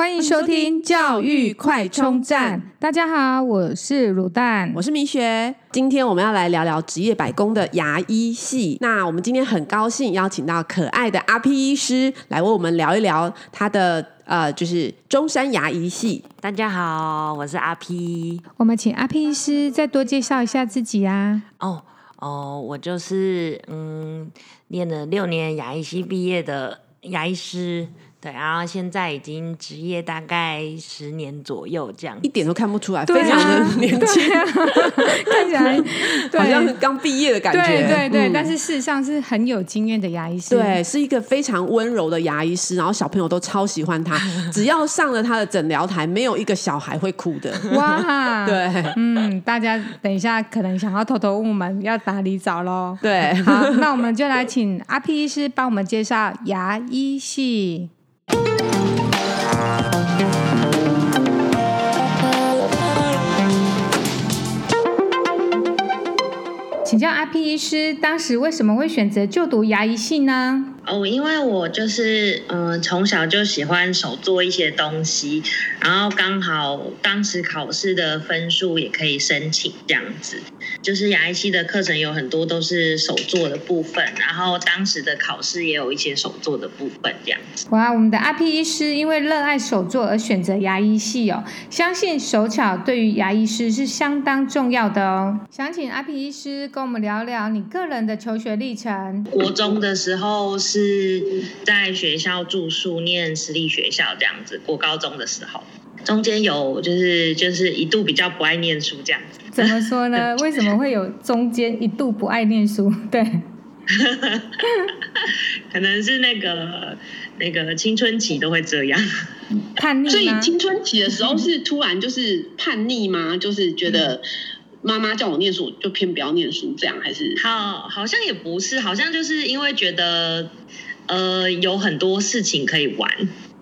欢迎收听教育快充站。大家好，我是卤蛋，我是米雪。今天我们要来聊聊职业百工的牙医系。那我们今天很高兴邀请到可爱的阿 P 医师来为我们聊一聊他的呃，就是中山牙医系。大家好，我是阿 P。我们请阿 P 医师再多介绍一下自己啊。哦哦，我就是嗯，念了六年牙医系毕业的牙医师。对，然后现在已经执业大概十年左右，这样一点都看不出来，非常的 年轻，啊、看起来好像是刚毕业的感觉。对对对、嗯，但是事实上是很有经验的牙医师，对，是一个非常温柔的牙医师，然后小朋友都超喜欢他，只要上了他的诊疗台，没有一个小孩会哭的。哇，对，嗯，大家等一下可能想要偷偷问我们要哪里找喽？对，好，那我们就来请阿 P 医师帮我们介绍牙医系。请教阿 P 医师，当时为什么会选择就读牙医系呢？哦，因为我就是嗯，从小就喜欢手做一些东西，然后刚好当时考试的分数也可以申请这样子。就是牙医系的课程有很多都是手做的部分，然后当时的考试也有一些手做的部分这样子。哇，我们的阿 P 医师因为热爱手作而选择牙医系哦，相信手巧对于牙医师是相当重要的哦。想请阿 P 医师跟我们聊聊你个人的求学历程。国中的时候是。在学校住宿念私立学校这样子，过高中的时候，中间有就是就是一度比较不爱念书这样子。怎么说呢？为什么会有中间一度不爱念书？对，可能是那个那个青春期都会这样叛逆。所以青春期的时候是突然就是叛逆吗？就是觉得妈妈叫我念书，就偏不要念书这样，还是？好，好像也不是，好像就是因为觉得。呃，有很多事情可以玩，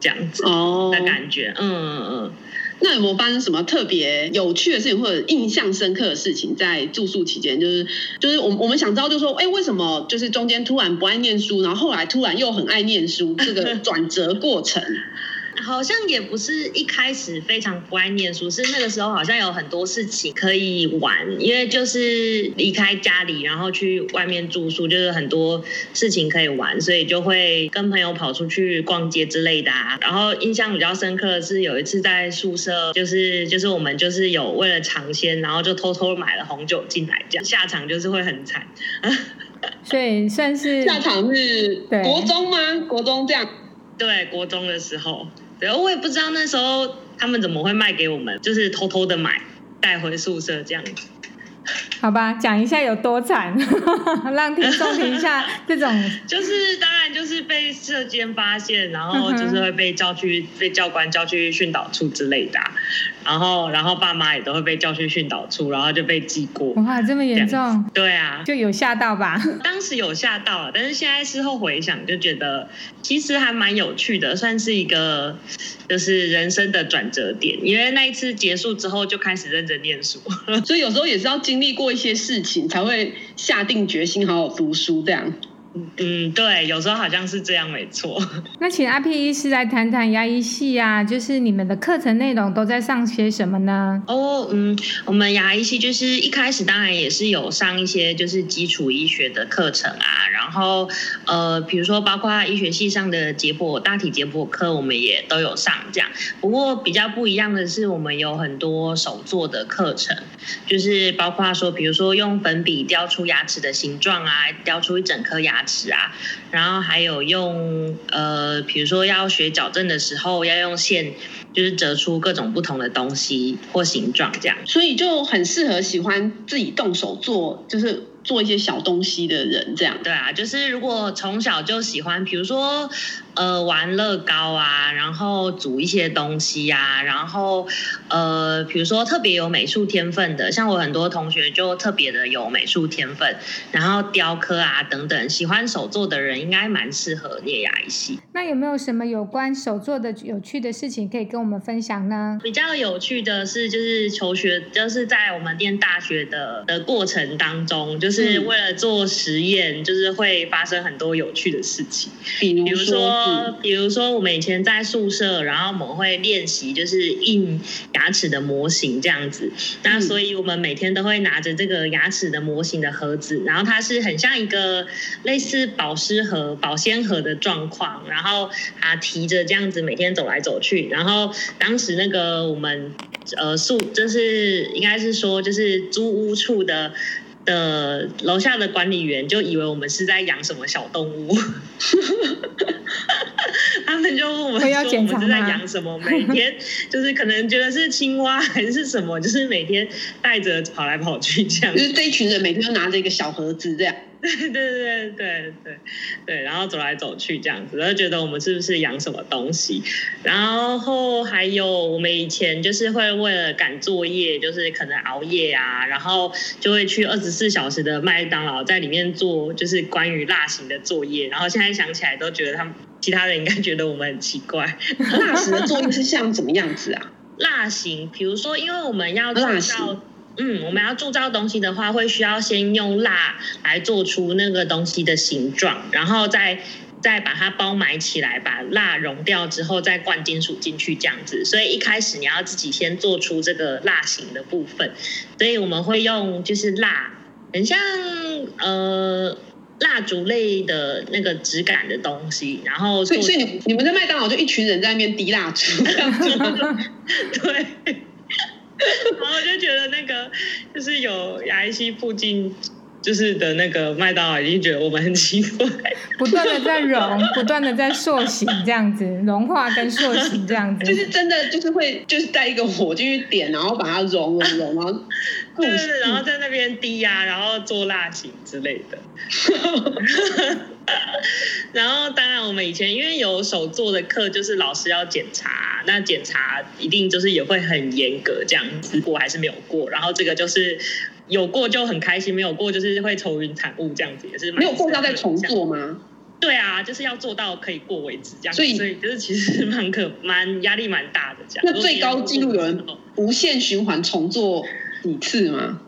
这样子哦的感觉，嗯嗯嗯。那有没有发生什么特别有趣的事情，或者印象深刻的事情，在住宿期间？就是就是，我我们想知道，就是说，哎，为什么就是中间突然不爱念书，然后后来突然又很爱念书，这个转折过程？好像也不是一开始非常不爱念书，是那个时候好像有很多事情可以玩，因为就是离开家里，然后去外面住宿，就是很多事情可以玩，所以就会跟朋友跑出去逛街之类的啊。然后印象比较深刻的是有一次在宿舍，就是就是我们就是有为了尝鲜，然后就偷偷买了红酒进来，这样下场就是会很惨。所以算是下场是国中吗？国中这样？对，国中的时候。对，我也不知道那时候他们怎么会卖给我们，就是偷偷的买带回宿舍这样子。好吧，讲一下有多惨，让听众听一下这种。就是当然就是被社监发现，然后就是会被叫去被教官叫去训导处之类的，然后然后爸妈也都会被叫去训导处，然后就被记过。哇，这么严重？对啊，就有吓到吧？当时有吓到了，但是现在事后回想就觉得其实还蛮有趣的，算是一个就是人生的转折点。因为那一次结束之后就开始认真念书，所以有时候也是要经历过一些事情，才会下定决心好好读书这样。嗯，对，有时候好像是这样，没错。那请阿 P 医师来谈谈牙医系啊，就是你们的课程内容都在上些什么呢？哦，嗯，我们牙医系就是一开始当然也是有上一些就是基础医学的课程啊，然后呃，比如说包括医学系上的解剖大体解剖课，我们也都有上这样。不过比较不一样的是，我们有很多手做的课程，就是包括说，比如说用粉笔雕出牙齿的形状啊，雕出一整颗牙纸。啊，然后还有用呃，比如说要学矫正的时候，要用线，就是折出各种不同的东西或形状，这样，所以就很适合喜欢自己动手做，就是。做一些小东西的人，这样。对啊，就是如果从小就喜欢，比如说呃玩乐高啊，然后煮一些东西呀、啊，然后呃比如说特别有美术天分的，像我很多同学就特别的有美术天分，然后雕刻啊等等，喜欢手作的人应该蛮适合念牙医系。那有没有什么有关手作的有趣的事情可以跟我们分享呢？比较有趣的是，就是求学，就是在我们念大学的的过程当中，就是。是为了做实验，就是会发生很多有趣的事情。比如说，说，比如说我们以前在宿舍，然后我们会练习就是印牙齿的模型这样子。那所以我们每天都会拿着这个牙齿的模型的盒子，然后它是很像一个类似保湿盒、保鲜盒的状况，然后啊提着这样子每天走来走去。然后当时那个我们呃宿就是应该是说就是租屋处的。的楼下的管理员就以为我们是在养什么小动物，他们就问我们说我们是在养什么，每天就是可能觉得是青蛙还是什么，就是每天带着跑来跑去这样，就是这一群人每天都拿着一个小盒子这样。对 对对对对对，然后走来走去这样子，然后觉得我们是不是养什么东西？然后还有我们以前就是会为了赶作业，就是可能熬夜啊，然后就会去二十四小时的麦当劳在里面做，就是关于蜡型的作业。然后现在想起来都觉得他们其他人应该觉得我们很奇怪。蜡型的作业是像怎么样子啊？蜡型，比如说，因为我们要做到。嗯，我们要铸造东西的话，会需要先用蜡来做出那个东西的形状，然后再再把它包埋起来，把蜡熔掉之后再灌金属进去这样子。所以一开始你要自己先做出这个蜡型的部分，所以我们会用就是蜡，很像呃蜡烛类的那个质感的东西，然后所以所以你你们在麦当劳就一群人在那边滴蜡烛，对。然后我就觉得那个就是有牙医系附近就是的那个麦当劳，已经觉得我们很奇怪，不断的在融，不断的在塑形这样子，融化跟塑形这样子，就是真的就是会就是带一个火进去点，然后把它融融融，然后对，然后在那边低压，然后做蜡型之类的。然后，当然，我们以前因为有手做的课，就是老师要检查，那检查一定就是也会很严格这样子，过还是没有过。然后这个就是有过就很开心，没有过就是会愁云惨雾这样子，也是没有过要再重做吗？对啊，就是要做到可以过为止这样子。所以，所以就是其实蛮可蛮压力蛮大的这样。那最高纪录有人无限循环重做几次吗？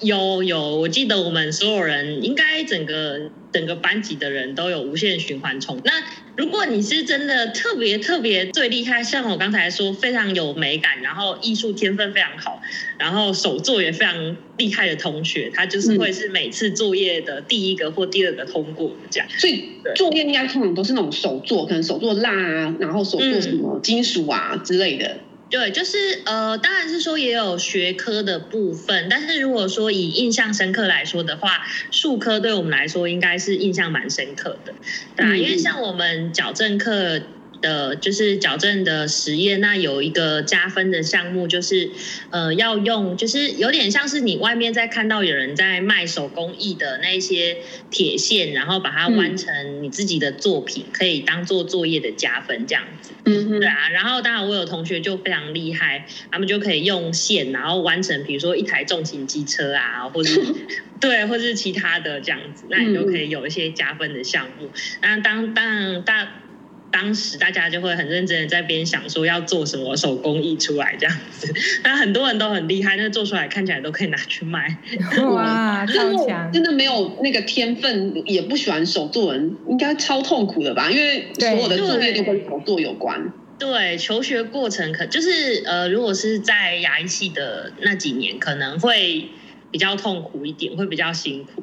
有有，我记得我们所有人应该整个整个班级的人都有无限循环重。那如果你是真的特别特别最厉害，像我刚才说非常有美感，然后艺术天分非常好，然后手作也非常厉害的同学，他就是会是每次作业的第一个或第二个通过这样。所以作业应该通常都是那种手作，可能手作蜡啊，然后手作什么金属啊之类的。对，就是呃，当然是说也有学科的部分，但是如果说以印象深刻来说的话，术科对我们来说应该是印象蛮深刻的，对啊，因为像我们矫正课。的就是矫正的实验，那有一个加分的项目，就是呃要用，就是有点像是你外面在看到有人在卖手工艺的那些铁线，然后把它弯成你自己的作品，嗯、可以当做作业的加分这样子。对啊。然后当然我有同学就非常厉害，他们就可以用线，然后弯成比如说一台重型机车啊，或者 对，或者是其他的这样子，那你就可以有一些加分的项目。那当当然大。当时大家就会很认真的在边想说要做什么手工艺出来这样子，那很多人都很厉害，那做出来看起来都可以拿去卖。哇，超强！真的没有那个天分，也不喜欢手作人，应该超痛苦的吧？因为所有的作业都跟手作有关。对，对，求学过程可就是呃，如果是在牙医系的那几年，可能会比较痛苦一点，会比较辛苦。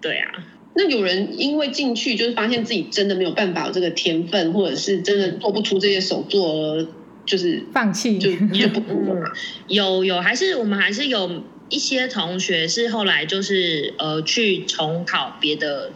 对啊。那有人因为进去就是发现自己真的没有办法有这个天分，或者是真的做不出这些手作而，就是放弃就 也不读了。有有，还是我们还是有一些同学是后来就是呃去重考别的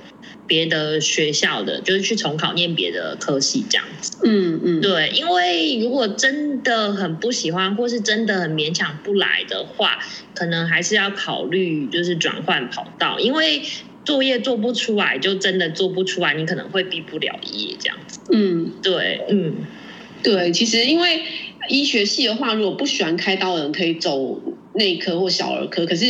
别的学校的，就是去重考念别的科系这样子。嗯嗯，对，因为如果真的很不喜欢，或是真的很勉强不来的话，可能还是要考虑就是转换跑道，因为。作业做不出来，就真的做不出来，你可能会毕不了业这样子。嗯，对，嗯，对，其实因为医学系的话，如果不喜欢开刀的人可以走内科或小儿科，可是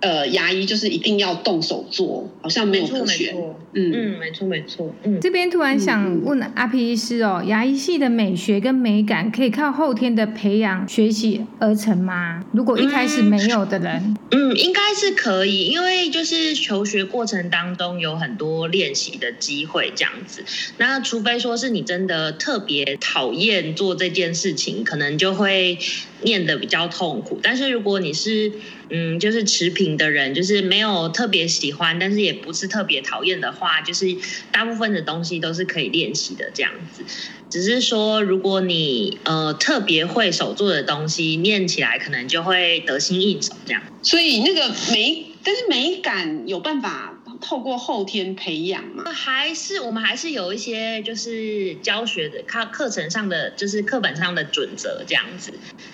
呃牙医就是一定要动手做，好像没有可选。嗯嗯，没错没错。嗯，这边突然想问阿皮医师哦，牙医系的美学跟美感可以靠后天的培养学习而成吗？如果一开始没有的人，嗯，嗯，应该是可以，因为就是求学过程当中有很多练习的机会这样子。那除非说是你真的特别讨厌做这件事情，可能就会念的比较痛苦。但是如果你是嗯，就是持平的人，就是没有特别喜欢，但是也不是特别讨厌的话，就是大部分的东西都是可以练习的这样子。只是说，如果你呃特别会手做的东西，念起来可能就会得心应手这样。所以那个美，但是美感有办法透过后天培养吗？还是我们还是有一些就是教学的课课程上的，就是课本上的准则这样子。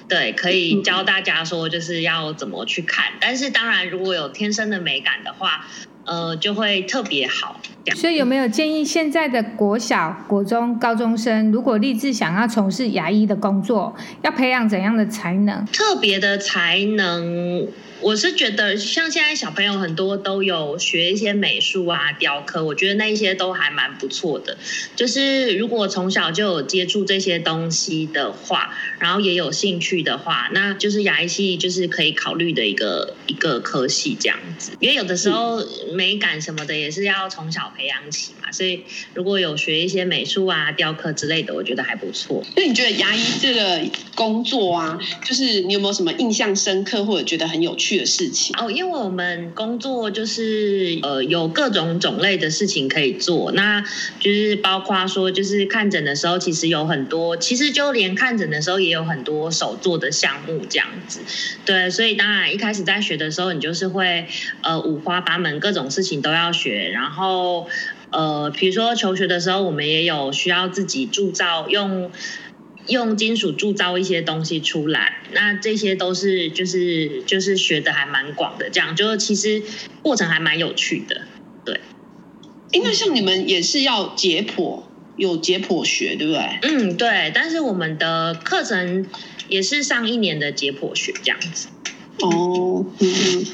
对，可以教大家说就是要怎么去看。但是当然，如果有天生的美感的话，呃，就会特别好。所以有没有建议现在的国小、国中、高中生，如果立志想要从事牙医的工作，要培养怎样的才能？特别的才能。我是觉得，像现在小朋友很多都有学一些美术啊、雕刻，我觉得那一些都还蛮不错的。就是如果从小就有接触这些东西的话，然后也有兴趣的话，那就是牙医系就是可以考虑的一个一个科系这样子。因为有的时候美感什么的也是要从小培养起嘛，所以如果有学一些美术啊、雕刻之类的，我觉得还不错。那你觉得牙医这个工作啊，就是你有没有什么印象深刻或者觉得很有趣的事情哦，因为我们工作就是呃有各种种类的事情可以做，那就是包括说就是看诊的时候，其实有很多，其实就连看诊的时候也有很多手做的项目这样子，对，所以当然一开始在学的时候，你就是会呃五花八门，各种事情都要学，然后呃比如说求学的时候，我们也有需要自己铸造用。用金属铸造一些东西出来，那这些都是就是就是学的还蛮广的，这样就其实过程还蛮有趣的，对。因为像你们也是要解剖，有解剖学，对不对？嗯，对。但是我们的课程也是上一年的解剖学这样子。哦，嗯。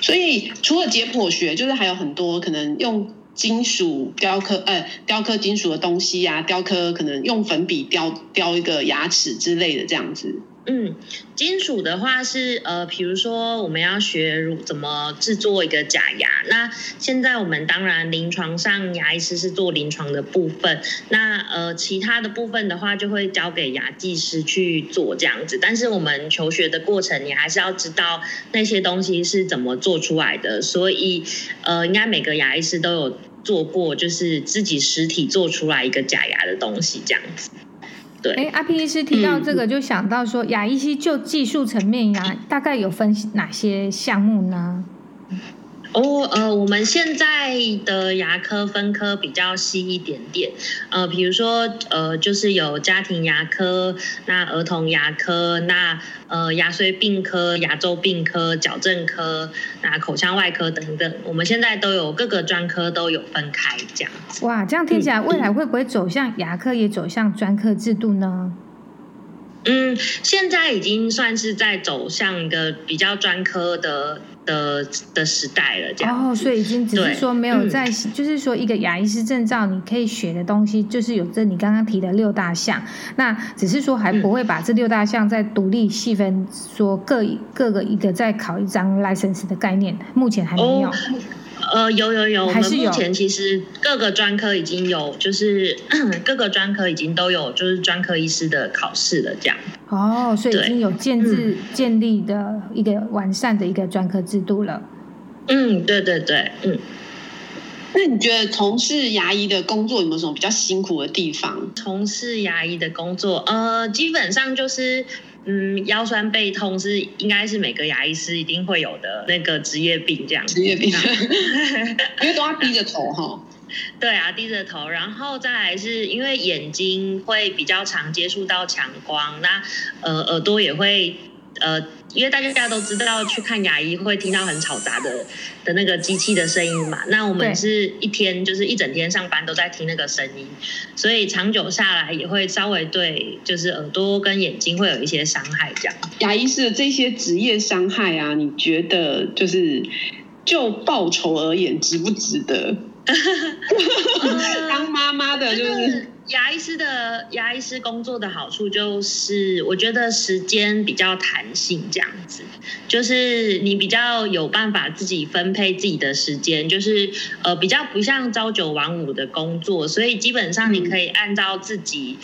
所以除了解剖学，就是还有很多可能用。金属雕刻，呃，雕刻金属的东西呀、啊，雕刻可能用粉笔雕雕一个牙齿之类的这样子。嗯，金属的话是呃，比如说我们要学如怎么制作一个假牙。那现在我们当然临床上牙医师是做临床的部分，那呃其他的部分的话就会交给牙技师去做这样子。但是我们求学的过程，你还是要知道那些东西是怎么做出来的。所以呃，应该每个牙医师都有做过，就是自己实体做出来一个假牙的东西这样子。对哎，阿 P 医师提到这个，就想到说，牙医系就技术层面呀，大概有分哪些项目呢？哦，呃，我们现在的牙科分科比较细一点点，呃，比如说，呃，就是有家庭牙科，那儿童牙科，那呃牙髓病科、牙周病科、矫正科，那口腔外科等等，我们现在都有各个专科都有分开这样子。哇，这样听起来，未来会不会走向牙科也走向专科制度呢？嗯，现在已经算是在走向一个比较专科的。的的时代了，这样哦，所以已经只是说没有在，嗯、就是说一个牙医师证照，你可以学的东西，就是有这你刚刚提的六大项，那只是说还不会把这六大项再独立细分，说各各个一个再考一张 license 的概念，目前还没有。哦呃，有有有，还是有，我们目前其实各个专科已经有，就是 各个专科已经都有，就是专科医师的考试了，这样。哦，所以已经有建制、嗯、建立的一个完善的一个专科制度了。嗯，对对对，嗯。那你觉得从事牙医的工作有没有什么比较辛苦的地方？从事牙医的工作，呃，基本上就是。嗯，腰酸背痛是应该是每个牙医师一定会有的那个职业病，这样子。职业病，因为都要低着头哈。对啊，低着头，然后再来是因为眼睛会比较常接触到强光，那呃耳朵也会呃，因为大家都知道去看牙医会听到很吵杂的的那个机器的声音嘛，那我们是一天就是一整天上班都在听那个声音，所以长久下来也会稍微对就是耳朵跟眼睛会有一些伤害。这样，牙医师的这些职业伤害啊，你觉得就是就报酬而言值不值得？当妈妈的就是。牙医师的牙医师工作的好处就是，我觉得时间比较弹性，这样子，就是你比较有办法自己分配自己的时间，就是呃比较不像朝九晚五的工作，所以基本上你可以按照自己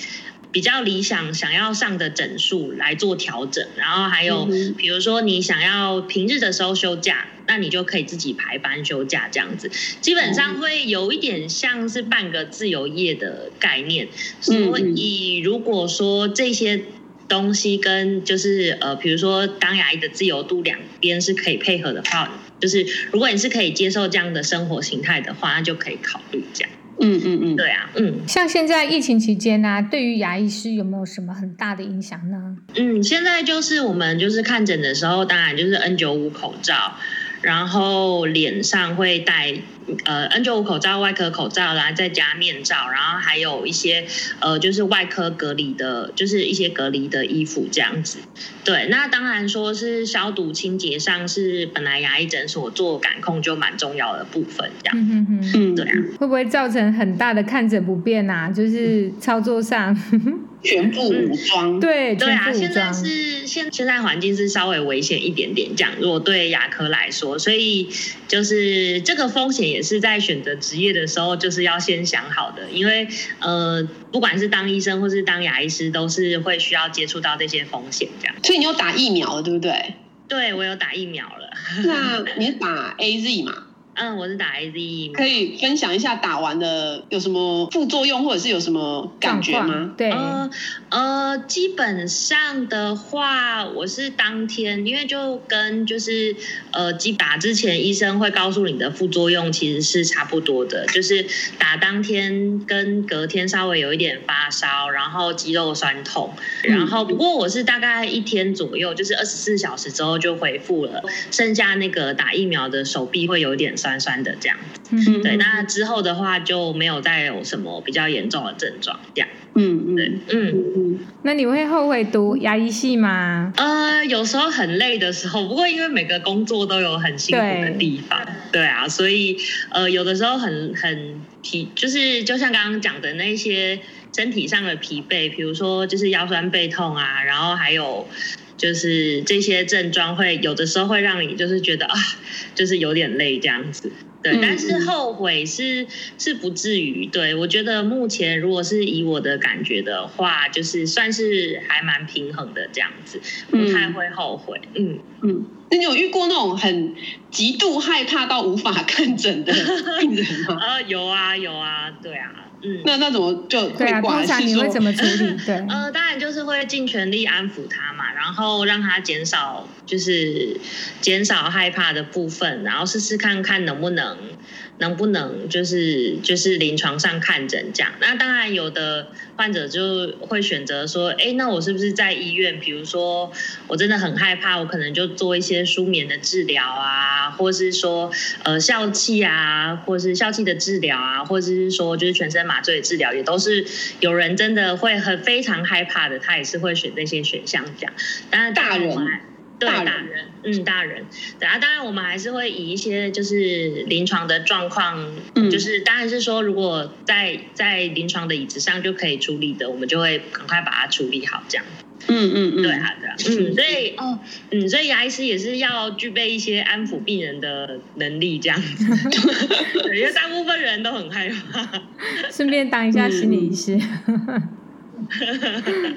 比较理想想要上的整数来做调整，然后还有比如说你想要平日的时候休假。那你就可以自己排班休假这样子，基本上会有一点像是半个自由业的概念。所以如果说这些东西跟就是呃，比如说当牙医的自由度两边是可以配合的话，就是如果你是可以接受这样的生活形态的话，那就可以考虑这样。嗯嗯嗯，对啊，嗯。像现在疫情期间呢、啊，对于牙医师有没有什么很大的影响呢？嗯，现在就是我们就是看诊的时候，当然就是 N 九五口罩。然后脸上会戴呃 N95 口罩、外科口罩，然后再加面罩，然后还有一些呃就是外科隔离的，就是一些隔离的衣服这样子。对，那当然说是消毒清洁上是本来牙医诊所做感控就蛮重要的部分，这样。嗯嗯嗯，对啊。会不会造成很大的看诊不便啊？就是操作上。全部武装，嗯、对对啊，现在是现现在环境是稍微危险一点点，这样。如果对牙科来说，所以就是这个风险也是在选择职业的时候，就是要先想好的，因为呃，不管是当医生或是当牙医师，都是会需要接触到这些风险，这样。所以你有打疫苗了，对不对？对，我有打疫苗了。那你是打 AZ 嘛？嗯，我是打 AZ，可以分享一下打完的有什么副作用，或者是有什么感觉吗？对，呃呃，基本上的话，我是当天，因为就跟就是呃，打之前医生会告诉你的副作用其实是差不多的，就是打当天跟隔天稍微有一点发烧，然后肌肉酸痛，然后不过我是大概一天左右，就是二十四小时之后就恢复了，剩下那个打疫苗的手臂会有点。酸酸的这样子，对，那之后的话就没有再有什么比较严重的症状，这样，嗯嗯，对，嗯嗯，那你会后悔读牙医系吗？呃，有时候很累的时候，不过因为每个工作都有很辛苦的地方，对，对啊，所以呃，有的时候很很疲，就是就像刚刚讲的那些身体上的疲惫，比如说就是腰酸背痛啊，然后还有。就是这些症状会有的时候会让你就是觉得啊，就是有点累这样子，对。但是后悔是是不至于，对，我觉得目前如果是以我的感觉的话，就是算是还蛮平衡的这样子，不太会后悔。嗯嗯。那你有遇过那种很极度害怕到无法看诊的病人吗？呃，有啊有啊，对啊。嗯，那那怎么就对啊？通常你会怎么处理？对，呃，当然就是会尽全力安抚他嘛，然后让他减少，就是减少害怕的部分，然后试试看看能不能。能不能就是就是临床上看诊这样？那当然有的患者就会选择说，哎，那我是不是在医院？比如说我真的很害怕，我可能就做一些舒眠的治疗啊，或是说呃笑气啊，或是笑气的治疗啊，或者是说就是全身麻醉的治疗，也都是有人真的会很非常害怕的，他也是会选这些选项这样。当然大人。对大人，嗯，大人，对啊，当然我们还是会以一些就是临床的状况，嗯，就是当然是说，如果在在临床的椅子上就可以处理的，我们就会赶快把它处理好，这样。嗯嗯嗯，对啊，对啊，嗯，所以哦，嗯，所以牙医师也是要具备一些安抚病人的能力，这样子。对，因为大部分人都很害怕。顺便当一下心理医师。嗯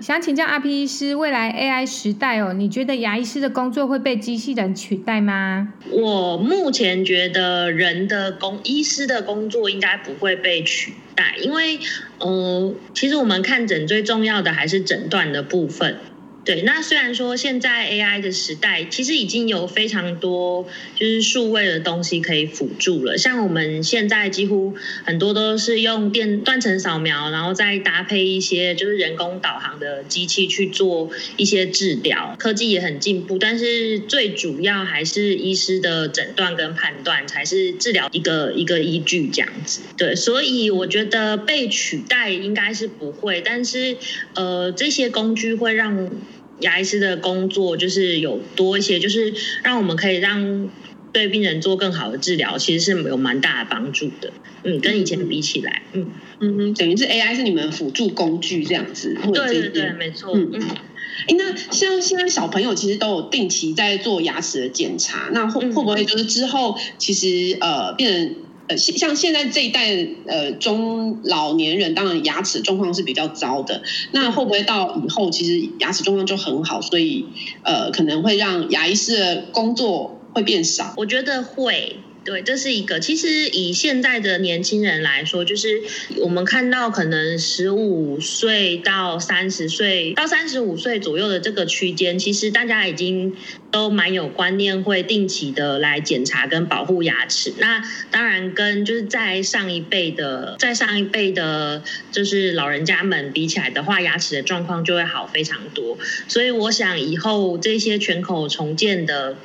想请教阿 P 医师，未来 AI 时代哦，你觉得牙医师的工作会被机器人取代吗？我目前觉得人的工，医师的工作应该不会被取代，因为，呃，其实我们看诊最重要的还是诊断的部分。对，那虽然说现在 AI 的时代，其实已经有非常多就是数位的东西可以辅助了。像我们现在几乎很多都是用电断层扫描，然后再搭配一些就是人工导航的机器去做一些治疗。科技也很进步，但是最主要还是医师的诊断跟判断才是治疗一个一个依据这样子。对，所以我觉得被取代应该是不会，但是呃，这些工具会让。牙医师的工作就是有多一些，就是让我们可以让对病人做更好的治疗，其实是有蛮大的帮助的。嗯，跟以前比起来，嗯嗯嗯，等于是 AI 是你们辅助工具这样子。对对对，没错。嗯嗯。哎，那像现在小朋友其实都有定期在做牙齿的检查，那会会不会就是之后其实呃病人？呃，像现在这一代呃中老年人，当然牙齿状况是比较糟的。那会不会到以后，其实牙齿状况就很好，所以呃可能会让牙医师的工作会变少？我觉得会。对，这是一个。其实以现在的年轻人来说，就是我们看到可能十五岁到三十岁到三十五岁左右的这个区间，其实大家已经都蛮有观念，会定期的来检查跟保护牙齿。那当然跟就是在上一辈的，在上一辈的，就是老人家们比起来的话，牙齿的状况就会好非常多。所以我想以后这些全口重建的。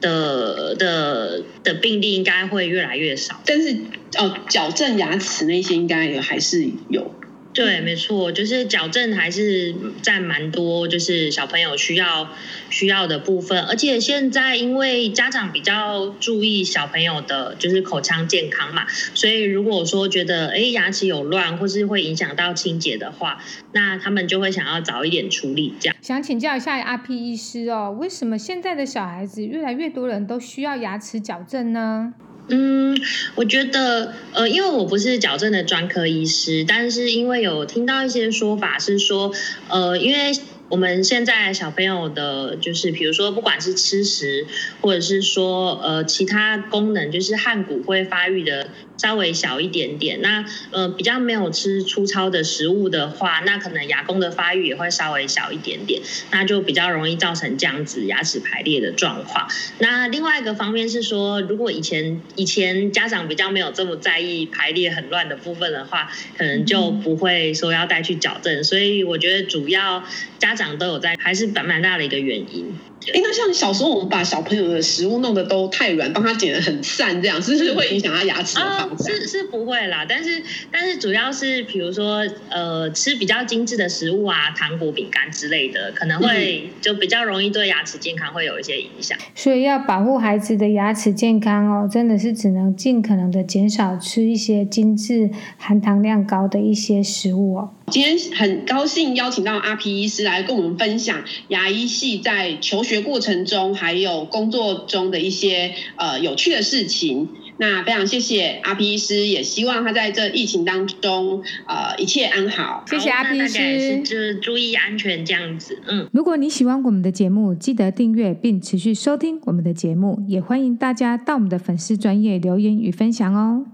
的的的病例应该会越来越少，但是哦，矫正牙齿那些应该也还是有。对，没错，就是矫正还是占蛮多，就是小朋友需要需要的部分。而且现在因为家长比较注意小朋友的，就是口腔健康嘛，所以如果说觉得哎牙齿有乱，或是会影响到清洁的话，那他们就会想要早一点处理。这样，想请教一下阿 P 医师哦，为什么现在的小孩子越来越多人都需要牙齿矫正呢？嗯，我觉得，呃，因为我不是矫正的专科医师，但是因为有听到一些说法是说，呃，因为我们现在小朋友的，就是比如说不管是吃食，或者是说呃其他功能，就是汉骨会发育的。稍微小一点点，那呃比较没有吃粗糙的食物的话，那可能牙弓的发育也会稍微小一点点，那就比较容易造成这样子牙齿排列的状况。那另外一个方面是说，如果以前以前家长比较没有这么在意排列很乱的部分的话，可能就不会说要带去矫正。所以我觉得主要家长都有在，还是蛮蛮大的一个原因。哎，那像小时候我们把小朋友的食物弄得都太软，帮他剪得很散，这样是不是会影响他牙齿的发展？是是不会啦，但是但是主要是比如说呃吃比较精致的食物啊，糖果、饼干之类的，可能会就比较容易对牙齿健康会有一些影响。所以要保护孩子的牙齿健康哦，真的是只能尽可能的减少吃一些精致、含糖量高的一些食物哦。今天很高兴邀请到阿皮医师来跟我们分享牙医系在求学过程中还有工作中的一些呃有趣的事情。那非常谢谢阿皮医师，也希望他在这疫情当中呃一切安好。谢谢阿皮医师，就是注意安全这样子。嗯，如果你喜欢我们的节目，记得订阅并持续收听我们的节目，也欢迎大家到我们的粉丝专业留言与分享哦。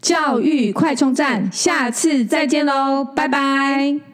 教育快充站，下次再见喽，拜拜。